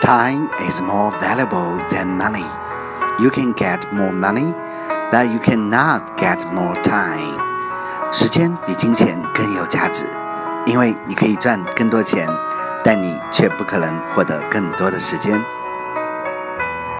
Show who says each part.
Speaker 1: Time is more valuable than money. You can get more money, but you cannot get more time. 时间比金钱更有价值，因为你可以赚更多钱，但你却不可能获得更多的时间。